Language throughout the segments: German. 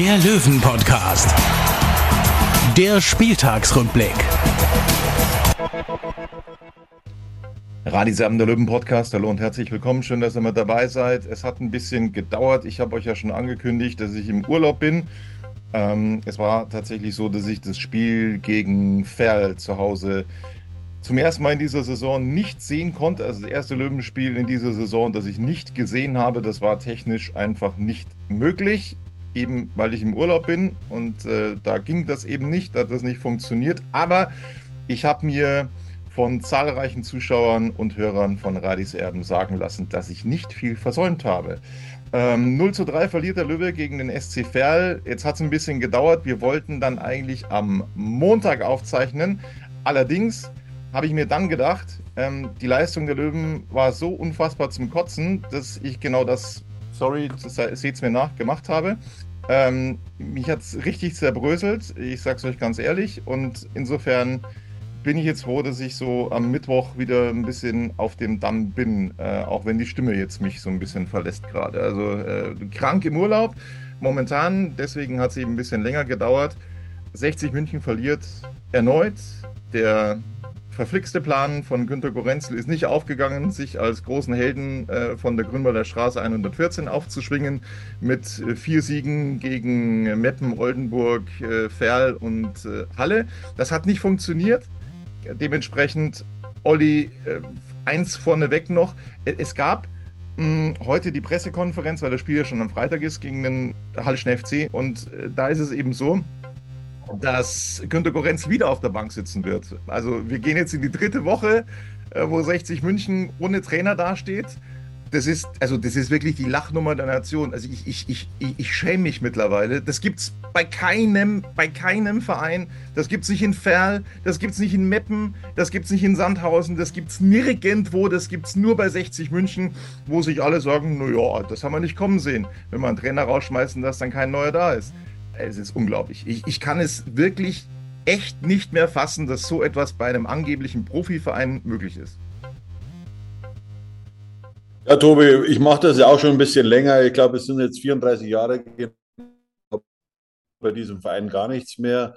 der Löwen-Podcast. Der Spieltagsrückblick. Radis Erben, der Löwen-Podcast. Hallo und herzlich willkommen. Schön, dass ihr mit dabei seid. Es hat ein bisschen gedauert. Ich habe euch ja schon angekündigt, dass ich im Urlaub bin. Ähm, es war tatsächlich so, dass ich das Spiel gegen Ferl zu Hause zum ersten Mal in dieser Saison nicht sehen konnte. Also das erste Löwenspiel in dieser Saison, das ich nicht gesehen habe, das war technisch einfach nicht möglich. Eben weil ich im Urlaub bin und äh, da ging das eben nicht, da hat das nicht funktioniert. Aber ich habe mir von zahlreichen Zuschauern und Hörern von Radis Erben sagen lassen, dass ich nicht viel versäumt habe. Ähm, 0 zu 3 verliert der Löwe gegen den SC Verl. Jetzt hat es ein bisschen gedauert. Wir wollten dann eigentlich am Montag aufzeichnen. Allerdings habe ich mir dann gedacht, ähm, die Leistung der Löwen war so unfassbar zum Kotzen, dass ich genau das, sorry, seht es mir nach, gemacht habe. Ähm, mich hat es richtig zerbröselt, ich sage es euch ganz ehrlich. Und insofern bin ich jetzt froh, dass ich so am Mittwoch wieder ein bisschen auf dem Damm bin, äh, auch wenn die Stimme jetzt mich so ein bisschen verlässt gerade. Also äh, krank im Urlaub momentan, deswegen hat es eben ein bisschen länger gedauert. 60 München verliert erneut. Der verflixte Plan von Günter Gorenzel ist nicht aufgegangen, sich als großen Helden äh, von der Grünwalder Straße 114 aufzuschwingen mit äh, vier Siegen gegen Meppen, Oldenburg, äh, Ferl und äh, Halle. Das hat nicht funktioniert. Dementsprechend, Olli, eins vorneweg noch. Es gab mh, heute die Pressekonferenz, weil das Spiel ja schon am Freitag ist, gegen den Halleschen FC. Und da ist es eben so, dass Günter Gorenz wieder auf der Bank sitzen wird. Also wir gehen jetzt in die dritte Woche, äh, wo 60 München ohne Trainer dasteht. Das ist, also das ist wirklich die Lachnummer der Nation. Also ich, ich, ich, ich schäme mich mittlerweile. Das gibt es bei keinem, bei keinem Verein. Das gibt es nicht in Ferl, das gibt es nicht in Meppen, das gibt es nicht in Sandhausen, das gibt es nirgendwo, das gibt es nur bei 60 München, wo sich alle sagen, naja, das haben wir nicht kommen sehen. Wenn wir einen Trainer rausschmeißen, dass dann kein neuer da ist es ist unglaublich. Ich, ich kann es wirklich echt nicht mehr fassen, dass so etwas bei einem angeblichen Profiverein möglich ist. Ja, Tobi, ich mache das ja auch schon ein bisschen länger. Ich glaube, es sind jetzt 34 Jahre bei diesem Verein gar nichts mehr.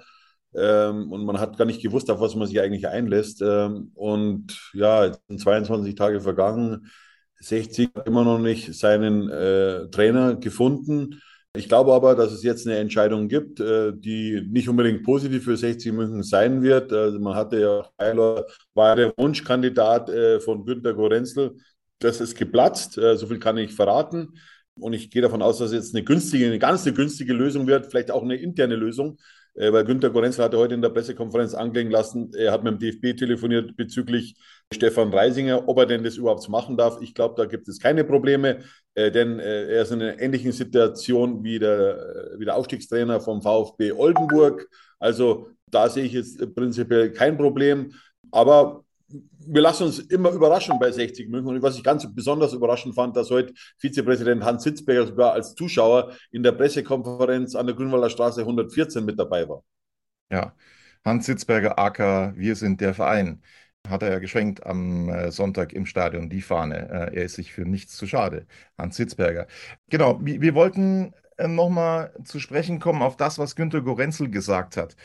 Ähm, und man hat gar nicht gewusst, auf was man sich eigentlich einlässt. Ähm, und ja, jetzt sind 22 Tage vergangen. 60 hat immer noch nicht seinen äh, Trainer gefunden. Ich glaube aber, dass es jetzt eine Entscheidung gibt, äh, die nicht unbedingt positiv für 60 München sein wird. Also man hatte ja, Heiler war der Wunschkandidat äh, von Günter Gorenzel. Das ist geplatzt, äh, so viel kann ich verraten. Und ich gehe davon aus, dass es jetzt eine günstige, eine ganz eine günstige Lösung wird, vielleicht auch eine interne Lösung, weil Günter Gorenzel hatte heute in der Pressekonferenz anklingen lassen, er hat mit dem DFB telefoniert bezüglich Stefan Reisinger, ob er denn das überhaupt machen darf. Ich glaube, da gibt es keine Probleme, äh, denn äh, er ist in einer ähnlichen Situation wie der, äh, wie der Aufstiegstrainer vom VfB Oldenburg. Also da sehe ich jetzt prinzipiell kein Problem. Aber wir lassen uns immer überraschen bei 60 München. Und was ich ganz besonders überraschend fand, dass heute Vizepräsident Hans Sitzberger sogar als Zuschauer in der Pressekonferenz an der Grünwalder Straße 114 mit dabei war. Ja, Hans Sitzberger, AK, wir sind der Verein hat er ja geschwenkt am äh, Sonntag im Stadion, die Fahne. Äh, er ist sich für nichts zu schade. Hans Sitzberger. Genau, wir, wollten äh, nochmal zu sprechen kommen auf das, was Günter Gorenzel gesagt hat.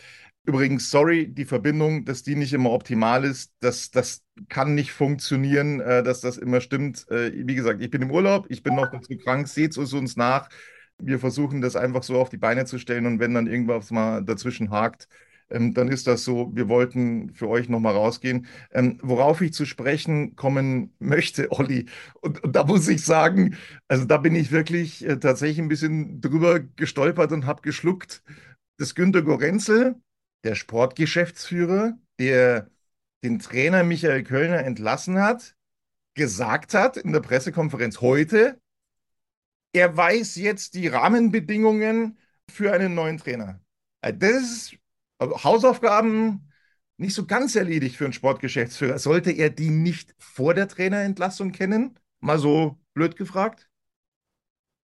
Übrigens, sorry, die Verbindung, dass die nicht immer optimal ist, das, das kann nicht funktionieren, dass das immer stimmt. Wie gesagt, ich bin im Urlaub, ich bin noch dazu krank, seht es uns nach. Wir versuchen das einfach so auf die Beine zu stellen und wenn dann irgendwas mal dazwischen hakt, ähm, dann ist das so, wir wollten für euch nochmal rausgehen. Ähm, worauf ich zu sprechen kommen möchte, Olli, und, und, da muss ich sagen, also da bin ich wirklich äh, tatsächlich ein bisschen drüber gestolpert und habe geschluckt, dass Günter Gorenzel, der Sportgeschäftsführer, der den Trainer Michael Kölner entlassen hat, gesagt hat in der Pressekonferenz heute, er weiß jetzt die Rahmenbedingungen für einen neuen Trainer. Äh, das ist also Hausaufgaben nicht so ganz erledigt für einen Sportgeschäftsführer. Sollte er die nicht vor der Trainerentlassung kennen? Mal so blöd gefragt.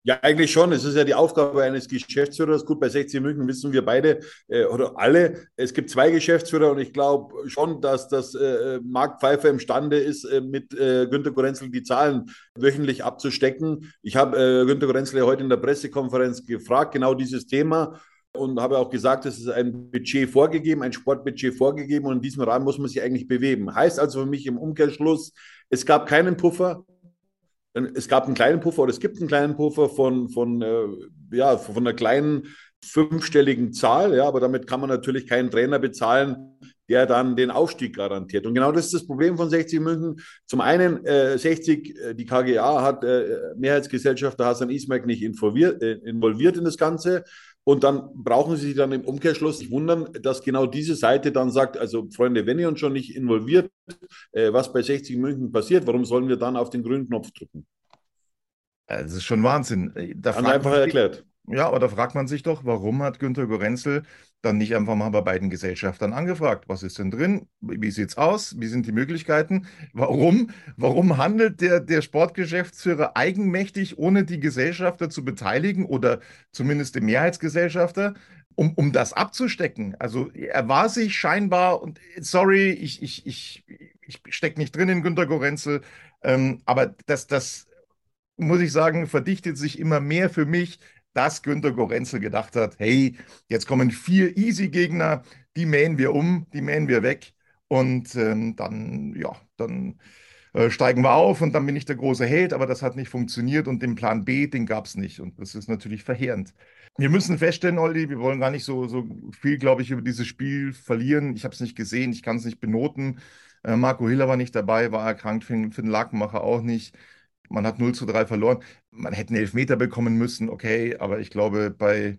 Ja, eigentlich schon. Es ist ja die Aufgabe eines Geschäftsführers. Gut, bei 60 München wissen wir beide äh, oder alle, es gibt zwei Geschäftsführer und ich glaube schon, dass das äh, Marc Pfeiffer imstande ist, äh, mit äh, Günter Gorenzel die Zahlen wöchentlich abzustecken. Ich habe äh, Günter Gorenzel ja heute in der Pressekonferenz gefragt, genau dieses Thema und habe auch gesagt, es ist ein Budget vorgegeben, ein Sportbudget vorgegeben und in diesem Rahmen muss man sich eigentlich bewegen. Heißt also für mich im Umkehrschluss, es gab keinen Puffer, es gab einen kleinen Puffer oder es gibt einen kleinen Puffer von, von, äh, ja, von einer kleinen fünfstelligen Zahl, ja, aber damit kann man natürlich keinen Trainer bezahlen, der dann den Aufstieg garantiert. Und genau das ist das Problem von 60 München. Zum einen, äh, 60, äh, die KGA hat äh, Mehrheitsgesellschafter Hassan Ismail nicht involviert, äh, involviert in das Ganze. Und dann brauchen sie sich dann im Umkehrschluss nicht wundern, dass genau diese Seite dann sagt, also Freunde, wenn ihr uns schon nicht involviert, äh, was bei 60 München passiert, warum sollen wir dann auf den grünen Knopf drücken? Das ist schon Wahnsinn. Da einfach erklärt. Ja, aber da fragt man sich doch, warum hat Günter Gorenzel dann nicht einfach mal bei beiden Gesellschaftern angefragt? Was ist denn drin? Wie sieht es aus? Wie sind die Möglichkeiten? Warum, warum handelt der, der Sportgeschäftsführer eigenmächtig, ohne die Gesellschafter zu beteiligen oder zumindest den Mehrheitsgesellschafter, um, um das abzustecken? Also er war sich scheinbar, und sorry, ich, ich, ich, ich stecke nicht drin in Günter Gorenzel, ähm, aber das, das muss ich sagen, verdichtet sich immer mehr für mich dass Günter Gorenzel gedacht hat, hey, jetzt kommen vier Easy-Gegner, die mähen wir um, die mähen wir weg und ähm, dann, ja, dann äh, steigen wir auf und dann bin ich der große Held, aber das hat nicht funktioniert und den Plan B, den gab es nicht und das ist natürlich verheerend. Wir müssen feststellen, Olli, wir wollen gar nicht so, so viel, glaube ich, über dieses Spiel verlieren. Ich habe es nicht gesehen, ich kann es nicht benoten. Äh, Marco Hiller war nicht dabei, war erkrankt, Finn, Finn Lakenmacher auch nicht. Man hat 0 zu 3 verloren. Man hätte einen Elfmeter bekommen müssen, okay, aber ich glaube, bei,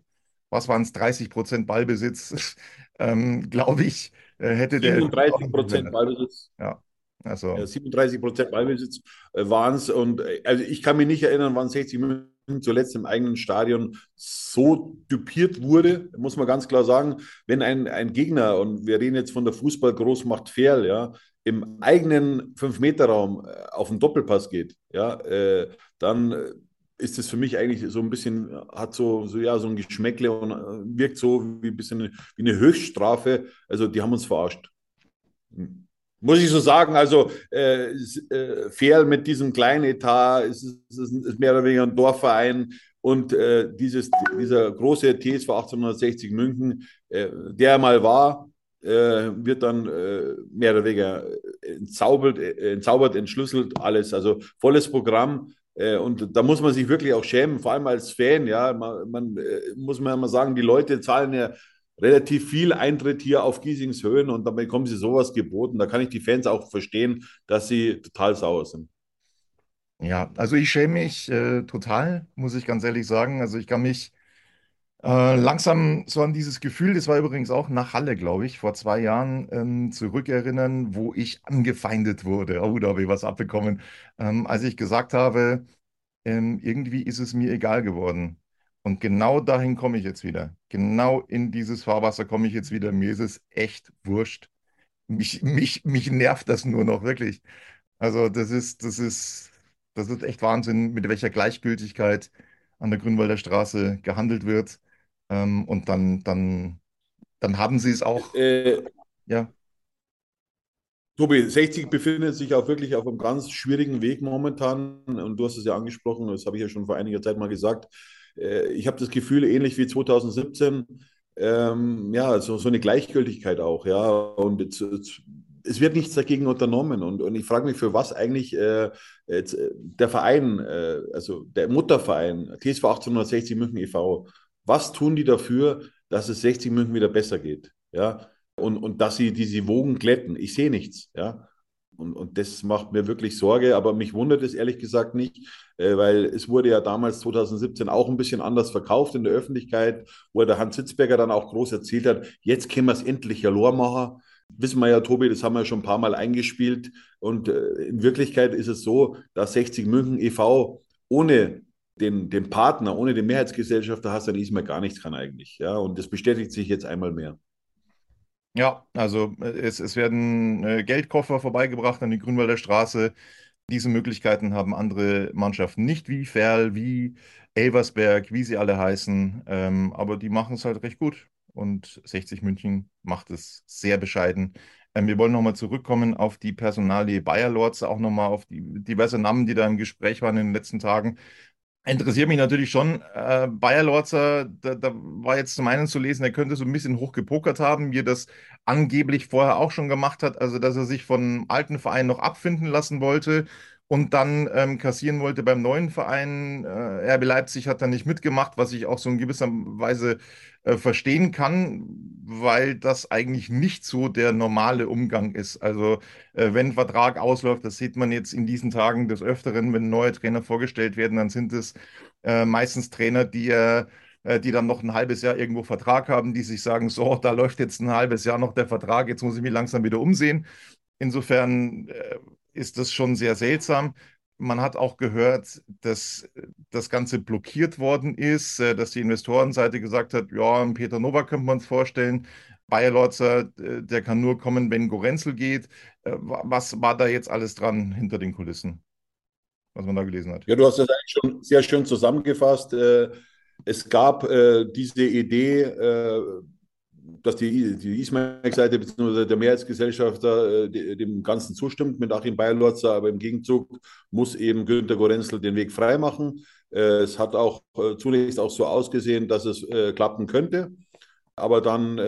was waren es, 30 Prozent Ballbesitz, ähm, glaube ich, äh, hätte 37 Prozent Ballbesitz. Ja. Also. Ja, 37 Prozent Ballbesitz äh, waren es. Und äh, also ich kann mich nicht erinnern, wann 60 Minuten zuletzt im eigenen Stadion so dupiert wurde, muss man ganz klar sagen, wenn ein, ein Gegner, und wir reden jetzt von der Fußballgroßmacht Ferl, ja, im eigenen Fünf-Meter-Raum äh, auf den Doppelpass geht, ja, äh, dann äh, ist es für mich eigentlich so ein bisschen, hat so, so, ja, so ein Geschmäckle und äh, wirkt so wie ein bisschen wie eine Höchststrafe. Also die haben uns verarscht. Hm. Muss ich so sagen, also äh, äh, Fair mit diesem kleinen Etat, ist, ist, ist mehr oder weniger ein Dorfverein und äh, dieses, dieser große TSV 1860 München, äh, der mal war, wird dann äh, mehr oder weniger entzaubert, äh, entzaubert, entschlüsselt, alles. Also volles Programm. Äh, und da muss man sich wirklich auch schämen, vor allem als Fan. Ja, man, man äh, muss man ja mal sagen, die Leute zahlen ja relativ viel Eintritt hier auf Giesings Höhen und dann bekommen sie sowas geboten. Da kann ich die Fans auch verstehen, dass sie total sauer sind. Ja, also ich schäme mich äh, total, muss ich ganz ehrlich sagen. Also ich kann mich äh, langsam so an dieses Gefühl, das war übrigens auch nach Halle, glaube ich, vor zwei Jahren ähm, zurückerinnern, wo ich angefeindet wurde. Oh, da habe ich was abbekommen. Ähm, als ich gesagt habe, ähm, irgendwie ist es mir egal geworden. Und genau dahin komme ich jetzt wieder. Genau in dieses Fahrwasser komme ich jetzt wieder. Mir ist es echt wurscht. Mich, mich, mich nervt das nur noch, wirklich. Also, das ist, das ist, das ist echt Wahnsinn, mit welcher Gleichgültigkeit an der Grünwalder Straße gehandelt wird. Ähm, und dann, dann, dann haben sie es auch. Äh, ja. Tobi, 60 befindet sich auch wirklich auf einem ganz schwierigen Weg momentan. Und du hast es ja angesprochen, das habe ich ja schon vor einiger Zeit mal gesagt. Äh, ich habe das Gefühl, ähnlich wie 2017, ähm, ja, so, so eine Gleichgültigkeit auch, ja. Und jetzt, jetzt, es wird nichts dagegen unternommen. Und, und ich frage mich, für was eigentlich äh, jetzt, äh, der Verein, äh, also der Mutterverein, TSV 1860 München e.V., was tun die dafür, dass es 60 München wieder besser geht? Ja, und, und dass sie diese Wogen glätten. Ich sehe nichts. Ja, und, und das macht mir wirklich Sorge, aber mich wundert es ehrlich gesagt nicht, äh, weil es wurde ja damals 2017 auch ein bisschen anders verkauft in der Öffentlichkeit, wo der Hans Sitzberger dann auch groß erzählt hat, jetzt können wir es endlich ja machen. Wissen wir ja, Tobi, das haben wir schon ein paar Mal eingespielt. Und äh, in Wirklichkeit ist es so, dass 60 München e.V. ohne den, den Partner, ohne den Mehrheitsgesellschafter Hassan Ismail gar nichts kann eigentlich. Ja, und das bestätigt sich jetzt einmal mehr. Ja, also äh, es, es werden äh, Geldkoffer vorbeigebracht an die Grünwalder Straße. Diese Möglichkeiten haben andere Mannschaften nicht, wie Ferl, wie Elversberg, wie sie alle heißen. Ähm, aber die machen es halt recht gut. Und 60 München macht es sehr bescheiden. Ähm, wir wollen nochmal zurückkommen auf die Personalie Bayer Lorz, auch nochmal auf die diverse Namen, die da im Gespräch waren in den letzten Tagen. Interessiert mich natürlich schon. Äh, Bayer Lorzer, da, da, war jetzt zum einen zu lesen, er könnte so ein bisschen hochgepokert haben, wie er das angeblich vorher auch schon gemacht hat, also dass er sich von alten Verein noch abfinden lassen wollte und dann ähm, kassieren wollte beim neuen Verein. Äh, RB Leipzig hat da nicht mitgemacht, was ich auch so in gewisser Weise äh, verstehen kann, weil das eigentlich nicht so der normale Umgang ist. Also äh, wenn ein Vertrag ausläuft, das sieht man jetzt in diesen Tagen des Öfteren, wenn neue Trainer vorgestellt werden, dann sind es äh, meistens Trainer, die äh, die dann noch ein halbes Jahr irgendwo Vertrag haben, die sich sagen, so, da läuft jetzt ein halbes Jahr noch der Vertrag, jetzt muss ich mich langsam wieder umsehen. Insofern äh, ist das schon sehr seltsam. Man hat auch gehört, dass das Ganze blockiert worden ist, äh, dass die Investorenseite gesagt hat, ja, Peter Nowak könnte man es vorstellen. Bayer Lorzer, äh, der kann nur kommen, wenn Gorenzel geht. Äh, was war da jetzt alles dran hinter den Kulissen, was man da gelesen hat? Ja, du hast das eigentlich schon sehr schön zusammengefasst. Es gab diese Idee, dass die, die Ismail-Seite bzw. der Mehrheitsgesellschafter äh, dem Ganzen zustimmt mit Achim Bayerlotzer, aber im Gegenzug muss eben Günter Gorenzel den Weg freimachen. Äh, es hat auch äh, zunächst auch so ausgesehen, dass es äh, klappen könnte. Aber dann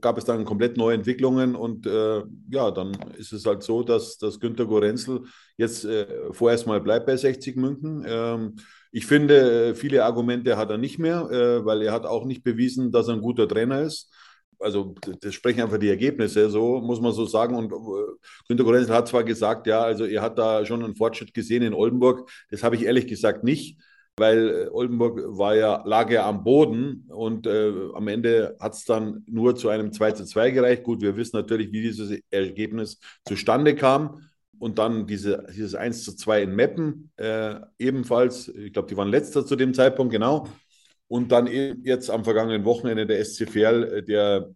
gab es dann komplett neue Entwicklungen und ja, dann ist es halt so, dass, dass Günter Gorenzel jetzt vorerst mal bleibt bei 60 München. Ähm, ich finde, viele Argumente hat er nicht mehr, weil er hat auch nicht bewiesen, dass er ein guter Trainer ist also das sprechen einfach die Ergebnisse, so muss man so sagen. Und äh, Günter Gorenzel hat zwar gesagt, ja, also er hat da schon einen Fortschritt gesehen in Oldenburg. Das habe ich ehrlich gesagt nicht, weil äh, Oldenburg war ja, lag ja am Boden und äh, am Ende hat es dann nur zu einem 2 zu 2 gereicht. Gut, wir wissen natürlich, wie dieses Ergebnis zustande kam. Und dann diese, dieses 1 zu 2 in Meppen äh, ebenfalls, ich glaube, die waren letzter zu dem Zeitpunkt, genau. Und dann jetzt am vergangenen Wochenende der SC Verl, äh, der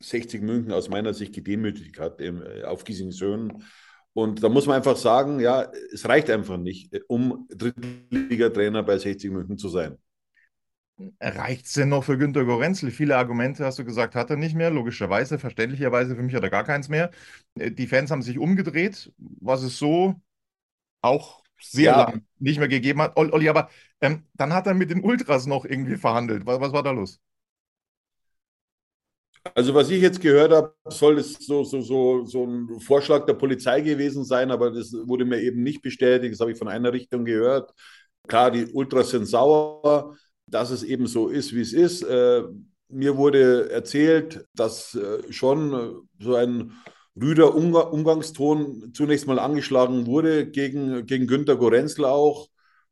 60 München aus meiner Sicht gedemütigt hat äh, auf Giesingsöhn. Und da muss man einfach sagen, ja, es reicht einfach nicht, äh, um Drittliga-Trainer bei 60 München zu sein. Reicht es denn noch für Günter Gorenzel? Viele Argumente hast du gesagt, hat er nicht mehr. Logischerweise, verständlicherweise, für mich hat er gar keins mehr. Die Fans haben sich umgedreht, was es so auch sehr ja. lang nicht mehr gegeben hat. Olli, aber ähm, dann hat er mit den Ultras noch irgendwie verhandelt. Was, was war da los? Also was ich jetzt gehört habe, soll es so, so, so, so ein Vorschlag der Polizei gewesen sein, aber das wurde mir eben nicht bestätigt. Das habe ich von einer Richtung gehört. Klar, die Ultras sind sauer, dass es eben so ist, wie es ist. Äh, mir wurde erzählt, dass äh, schon so ein rüder Umgangston zunächst mal angeschlagen wurde gegen, gegen Günter Gorenzel auch.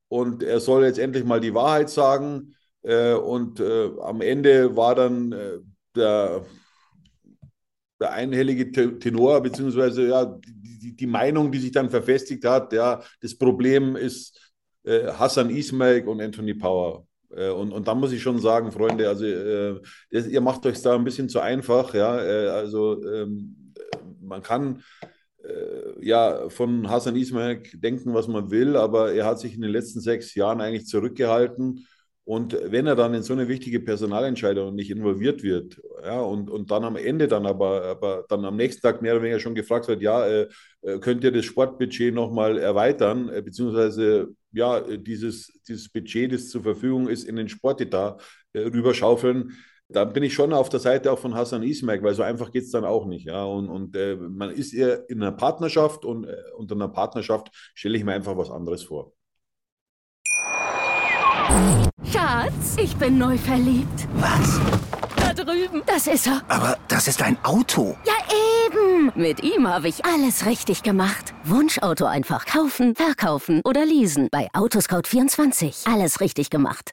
Und er soll jetzt endlich mal die Wahrheit sagen. Äh, und äh, am Ende war dann äh, der, der einhellige Tenor, beziehungsweise ja, die, die, Meinung, die sich dann verfestigt hat, ja, das Problem ist Hassan Ismail und Anthony Power. Und, und dann muss ich schon sagen, Freunde, also ihr macht euch da ein bisschen zu einfach, ja. also ähm, man kann äh, ja von Hassan Ismail denken, was man will, aber er hat sich in den letzten sechs Jahren eigentlich zurückgehalten. Und wenn er dann in so eine wichtige Personalentscheidung nicht involviert wird, ja, und, und dann am Ende dann aber, aber dann am nächsten Tag mehr oder weniger schon gefragt wird, ja, äh, äh könnt ihr das Sportbudget nochmal erweitern, äh, beziehungsweise ja, dieses, dieses Budget, das zur Verfügung ist, in den Sportetat äh, rüberschaufeln, da bin ich schon auf der Seite auch von Hassan Ismail, weil so einfach geht es dann auch nicht. Ja? Und, und äh, man ist eher in einer Partnerschaft und äh, unter einer Partnerschaft stelle ich mir einfach was anderes vor. Schatz, ich bin neu verliebt. Was? Da drüben. Das ist er. Aber das ist ein Auto. Ja, eben. Mit ihm habe ich alles richtig gemacht. Wunschauto einfach kaufen, verkaufen oder leasen. Bei Autoscout24. Alles richtig gemacht.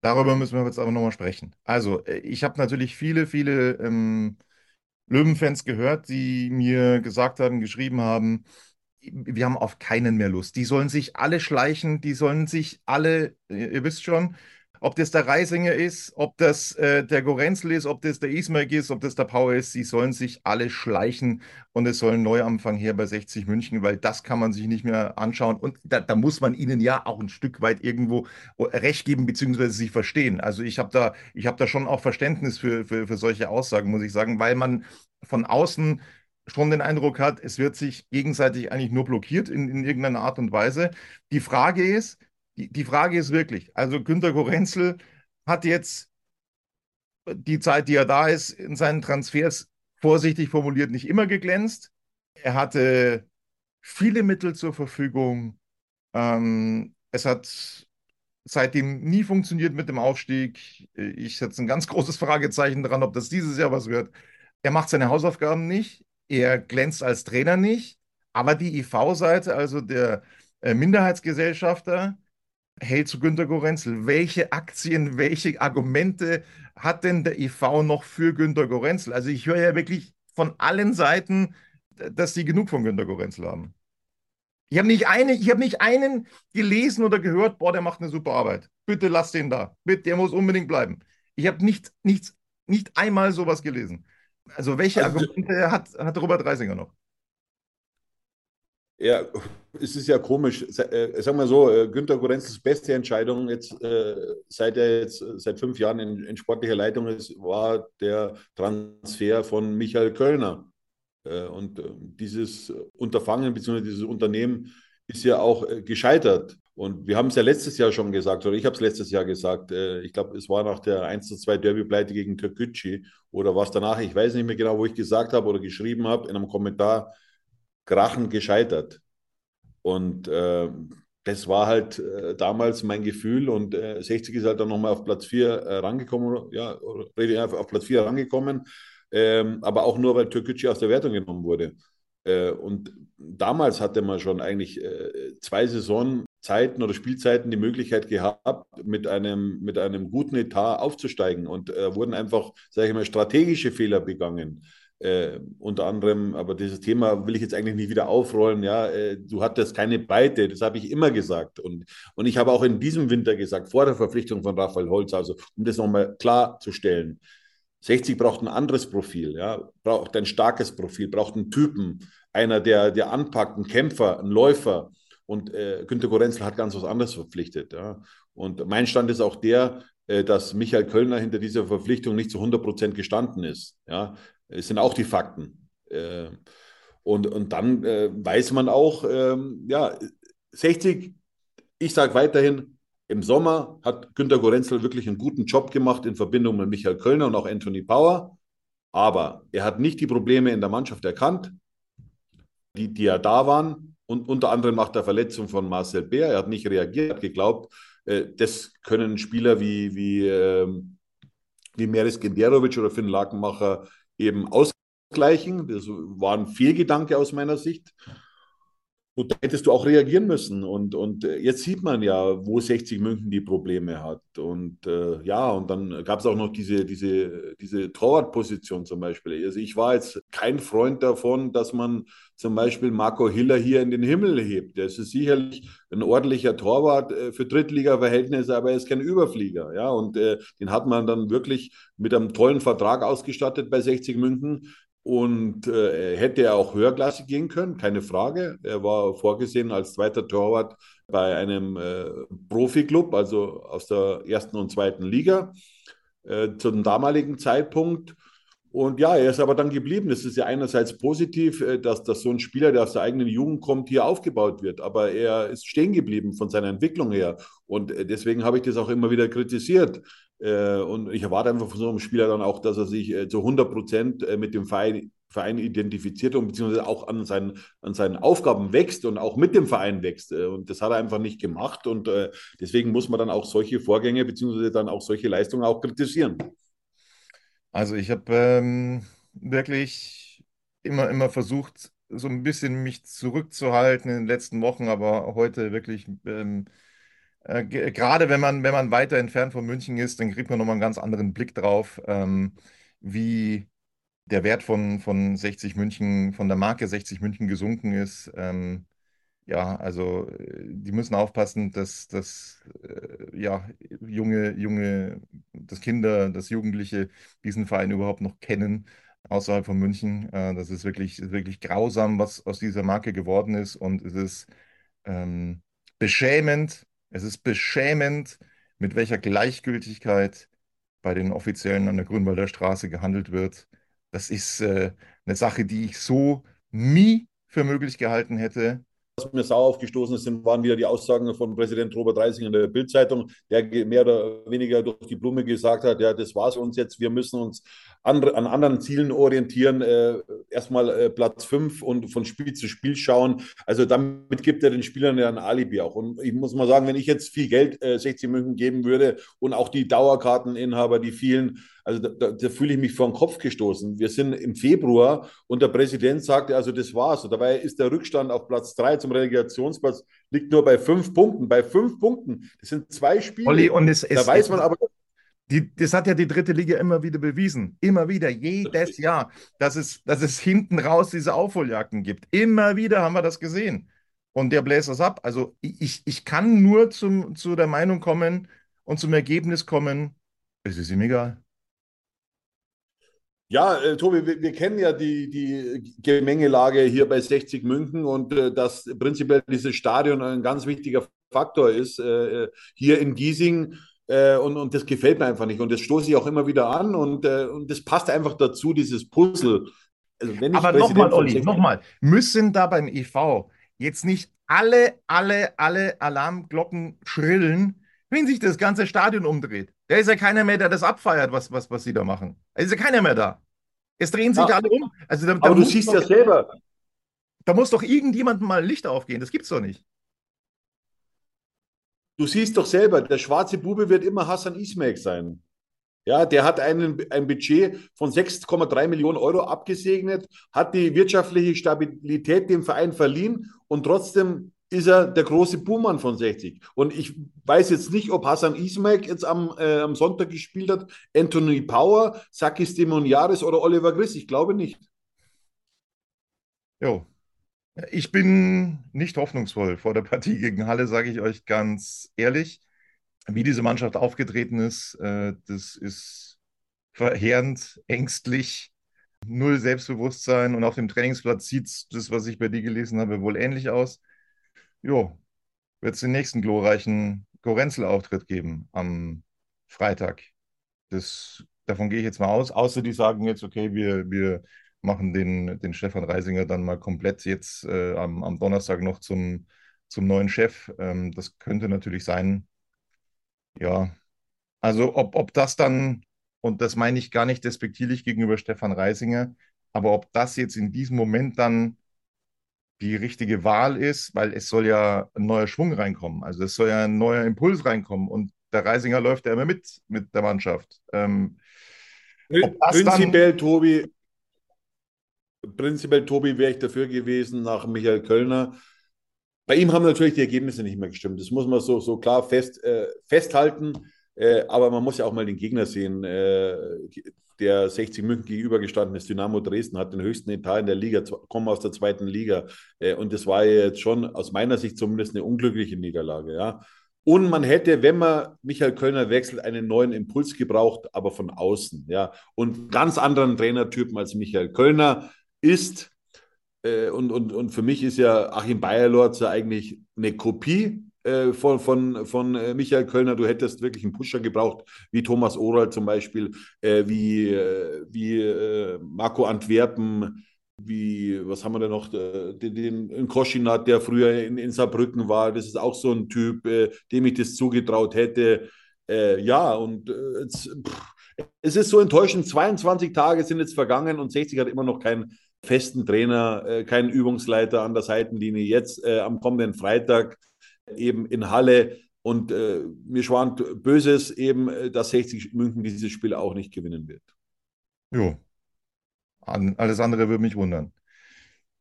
Darüber müssen wir jetzt aber nochmal sprechen. Also, äh, ich habe natürlich viele, viele ähm, Löwenfans gehört, die mir gesagt haben, geschrieben haben, wir haben auf keinen mehr Lust. Die sollen sich alle schleichen, die sollen sich alle, ihr wisst schon, ob das der Reisinger ist, ob das äh, der Gorenzel ist, ob das der Ismail ist, ob das der Power ist, sie sollen sich alle schleichen und es soll ein Neuanfang her bei 60 München, weil das kann man sich nicht mehr anschauen. Und da, da muss man ihnen ja auch ein Stück weit irgendwo recht geben, beziehungsweise sich verstehen. Also ich habe da, ich da schon auch Verständnis für, für, für solche Aussagen, muss ich sagen, weil man von außen schon den Eindruck hat, es wird sich gegenseitig eigentlich nur blockiert in, in irgendeiner Art und Weise. Die Frage ist, die, die Frage ist wirklich, also Günter Gorenzel hat jetzt die Zeit, die er da ist, in seinen Transfers vorsichtig formuliert nicht immer geglänzt. Er hatte viele Mittel zur Verfügung. Ähm, es hat seitdem nie funktioniert mit dem Aufstieg. Ich setze ein ganz großes Fragezeichen dran, ob das dieses Jahr was wird. Er macht seine Hausaufgaben nicht. Er glänzt als Trainer nicht. Aber die IV-Seite, also der äh, Minderheitsgesellschafter, hält zu Günter Gorenzel? Welche Aktien, welche Argumente hat denn der IV noch für Günter Gorenzel? Also ich höre ja wirklich von allen Seiten, dass sie genug von Günter Gorenzel haben. Ich habe nicht, eine, hab nicht einen gelesen oder gehört, boah, der macht eine super Arbeit. Bitte lass den da. Bitte, der muss unbedingt bleiben. Ich habe nicht, nicht, nicht einmal sowas gelesen. Also welche also, Argumente hat, hat Robert Reisinger noch? Ja, es ist ja komisch. Äh, sag mal so, äh, Günter Gorenzels beste Entscheidung jetzt, äh, seit er jetzt seit fünf Jahren in, in, sportlicher Leitung ist, war der Transfer von Michael Kölner. Äh, und äh, dieses Unterfangen bzw. dieses Unternehmen ist ja auch äh, gescheitert. Und wir haben es ja letztes Jahr schon gesagt, oder ich habe es letztes Jahr gesagt. ich glaube, es war nach der 1 2 Derby-Pleite gegen Türkgücü oder was danach, ich weiß nicht mehr genau, wo ich gesagt habe oder geschrieben habe in einem Kommentar krachend gescheitert. Und äh, das war halt äh, damals mein Gefühl und äh, 60 ist halt dann nochmal auf Platz 4 äh, rangekommen, ja, auf Platz 4 rangekommen, ähm, aber auch nur, weil Türkgücü aus der Wertung genommen wurde. Äh, und damals hatte man schon eigentlich äh, zwei Saisonzeiten oder Spielzeiten die Möglichkeit gehabt, mit einem, mit einem guten Etat aufzusteigen und wurden einfach, sage ich mal, strategische Fehler begangen. Äh, unter anderem, aber dieses Thema will ich jetzt eigentlich nicht wieder aufrollen. Ja, äh, du hattest keine Breite, das habe ich immer gesagt. Und, und ich habe auch in diesem Winter gesagt, vor der Verpflichtung von Raphael Holz, also um das nochmal klarzustellen, 60 braucht ein anderes Profil, ja, braucht ein starkes Profil, braucht einen Typen, einer, der, der anpackt, ein Kämpfer, ein Läufer. Und äh, Günter Gorenzel hat ganz was anderes verpflichtet. Ja. Und mein Stand ist auch der, äh, dass Michael Kölner hinter dieser Verpflichtung nicht zu 100 Prozent gestanden ist. Ja, es sind auch die Fakten. Äh, und, und dann äh, weiß man auch, ähm, ja, 60, ich sage weiterhin, im Sommer hat Günter Gorenzel wirklich einen guten Job gemacht in Verbindung mit Michael Kölner und auch Anthony Power. Aber er hat nicht die Probleme in der Mannschaft erkannt, die, die ja da waren. Und unter anderem nach der Verletzung von Marcel Bär. Er hat nicht reagiert, hat geglaubt, äh, das können Spieler wie, wie, äh, wie Meris Genderovic oder Finn Lakenmacher eben ausgleichen. Das war ein Fehlgedanke aus meiner Sicht. Da hättest du auch reagieren müssen. Und, und äh, jetzt sieht man ja, wo 60 München die Probleme hat. Und äh, ja, und dann gab es auch noch diese, diese, diese Torwartposition zum Beispiel. Also ich war jetzt kein Freund davon, dass man zum Beispiel Marco Hiller hier in den Himmel hebt. Der ist sicherlich ein ordentlicher Torwart äh, für Drittliga-Verhältnisse, aber er ist kein Überflieger. Ja, und äh, den hat man dann wirklich mit einem tollen Vertrag ausgestattet bei 60 München. Und äh, hätte er auch höherklassig gehen können, keine Frage. Er war vorgesehen als zweiter Torwart bei einem äh, Profiklub, also aus der ersten und zweiten Liga, äh, zum damaligen Zeitpunkt. Und ja, er ist aber dann geblieben. Das ist ja einerseits positiv, äh, dass, dass so ein Spieler, der aus der eigenen Jugend kommt, hier aufgebaut wird. Aber er ist stehen geblieben von seiner Entwicklung her. Und äh, deswegen habe ich das auch immer wieder kritisiert. Äh, und ich erwarte einfach von so einem Spieler dann auch, dass er sich zu 100 Prozent mit dem Verein Verein identifiziert und beziehungsweise auch an seinen, an seinen Aufgaben wächst und auch mit dem Verein wächst. Äh, und das hat er einfach nicht gemacht. Und äh, deswegen muss man dann auch solche Vorgänge beziehungsweise dann auch solche Leistungen auch kritisieren. Also ich habe ähm, wirklich immer, immer versucht, so ein bisschen mich zurückzuhalten in den letzten Wochen, aber heute wirklich, ähm, äh, gerade wenn man, wenn man weiter entfernt von München ist, dann kriegt man nochmal einen ganz anderen Blick drauf, ähm, wie der Wert von, von 60 München, von der Marke 60 München gesunken ist. Ähm, ja, also äh, die müssen aufpassen, dass, dass äh, ja, junge, junge, dass Kinder, dass Jugendliche diesen Verein überhaupt noch kennen außerhalb von München. Äh, das ist wirklich, wirklich grausam, was aus dieser Marke geworden ist. Und es ist ähm, beschämend, es ist beschämend, mit welcher Gleichgültigkeit bei den Offiziellen an der Grünwalder Straße gehandelt wird. Das ist äh, eine Sache, die ich so nie für möglich gehalten hätte. Was mir sauer aufgestoßen ist, waren wieder die Aussagen von Präsident Robert Reising in der Bildzeitung, der mehr oder weniger durch die Blume gesagt hat, ja, das war's uns jetzt, wir müssen uns an, an anderen Zielen orientieren, äh, erstmal äh, Platz 5 und von Spiel zu Spiel schauen. Also damit gibt er den Spielern ja ein Alibi auch. Und ich muss mal sagen, wenn ich jetzt viel Geld äh, 60 München geben würde und auch die Dauerkarteninhaber, die vielen, also da, da, da fühle ich mich vor den Kopf gestoßen. Wir sind im Februar und der Präsident sagte, also das war's. Und dabei ist der Rückstand auf Platz 3 zum Relegationsplatz liegt nur bei fünf Punkten. Bei fünf Punkten. Das sind zwei Spiele. Olli, und es, da es, weiß man aber, die, das hat ja die dritte Liga immer wieder bewiesen. Immer wieder, jedes Jahr, dass es, dass es hinten raus diese Aufholjagden gibt. Immer wieder haben wir das gesehen. Und der bläst das ab. Also ich, ich kann nur zum, zu der Meinung kommen und zum Ergebnis kommen, es ist ihm egal. Ja, äh, Tobi, wir, wir, kennen ja die, die Gemengelage hier bei 60 München und äh, dass prinzipiell dieses Stadion ein ganz wichtiger Faktor ist. Äh, äh hier in Giesing äh, und, und das gefällt mir einfach nicht. Und das stoße ich auch immer wieder an und, äh, und das passt einfach dazu, dieses Puzzle. Also Aber nochmal, Olli, nochmal. Müssen da beim EV jetzt nicht alle, alle, alle Alarmglocken schrillen, wenn sich das ganze Stadion umdreht? Da ist ja keiner mehr, der das abfeiert, was, was, was sie da machen. Da ist ja keiner mehr da. Es drehen sich ja. alle um. Also, da, Aber da du siehst ja selber. Da muss doch irgendjemandem mal Licht aufgehen. Das gibt's doch nicht. Du siehst doch selber, der schwarze Bube wird immer Hassan Ismail sein. Ja, der hat einen, ein Budget von 6,3 Millionen Euro abgesegnet, hat die wirtschaftliche Stabilität dem Verein verliehen und trotzdem ist er der große Buhmann von 60. Und ich weiß jetzt nicht, ob Hassan Ismail jetzt am, äh, am Sonntag gespielt hat, Anthony Power, Sakis Demoniaris oder Oliver Griss. Ich glaube nicht. Jo, ich bin nicht hoffnungsvoll vor der Partie gegen Halle, sage ich euch ganz ehrlich. Wie diese Mannschaft aufgetreten ist, äh, das ist verheerend, ängstlich, null Selbstbewusstsein und auf dem Trainingsplatz sieht das, was ich bei dir gelesen habe, wohl ähnlich aus. Jo, wird es den nächsten glorreichen Gorenzel-Auftritt geben am Freitag. Das, davon gehe ich jetzt mal aus, außer die sagen jetzt, okay, wir, wir machen den, den Stefan Reisinger dann mal komplett jetzt äh, am, am Donnerstag noch zum, zum neuen Chef. Ähm, das könnte natürlich sein. Ja, also ob, ob das dann, und das meine ich gar nicht despektierlich gegenüber Stefan Reisinger, aber ob das jetzt in diesem Moment dann die richtige Wahl ist, weil es soll ja ein neuer Schwung reinkommen. Also es soll ja ein neuer Impuls reinkommen. Und der Reisinger läuft ja immer mit mit der Mannschaft. Ähm, Prinzipiell, dann, Tobi, prinzipiell, Tobi, wäre ich dafür gewesen nach Michael Kölner. Bei ihm haben natürlich die Ergebnisse nicht mehr gestimmt. Das muss man so, so klar fest, äh, festhalten. Äh, aber man muss ja auch mal den Gegner sehen. Äh, der 60 München gegenübergestanden ist, Dynamo Dresden, hat den höchsten Etat in der Liga, kommen aus der zweiten Liga. Äh, und das war jetzt schon aus meiner Sicht zumindest eine unglückliche Niederlage. Ja. Und man hätte, wenn man Michael Kölner wechselt, einen neuen Impuls gebraucht, aber von außen. Ja. Und ganz anderen Trainertypen als Michael Kölner ist, äh, und, und, und für mich ist ja Achim Bayerlorz ja eigentlich eine Kopie äh, von, von, von äh, Michael Kölner. Du hättest wirklich einen Pusher gebraucht, wie Thomas Oral zum Beispiel, äh, wie, äh, wie äh, Marco Antwerpen, wie, was haben wir denn noch, den, den Koschinat, der früher in, in Saarbrücken war. Das ist auch so ein Typ, dem ich das zugetraut hätte. ja, und jetzt, pff, es ist so enttäuschend. 22 Tage sind jetzt vergangen und 60 hat immer noch keinen festen Trainer, äh, keinen Übungsleiter an der Seitenlinie. Jetzt äh, am kommenden Freitag eben in Halle. Und äh, mir schwant Böses eben, äh, dass 60 München dieses Spiel auch nicht gewinnen wird. Jo. Alles andere würde mich wundern.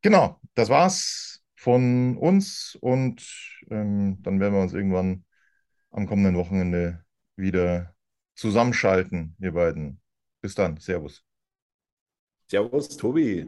Genau, das war's von uns und ähm, dann werden wir uns irgendwann am kommenden Wochenende wieder zusammenschalten, ihr beiden. Bis dann, Servus. Servus, Tobi.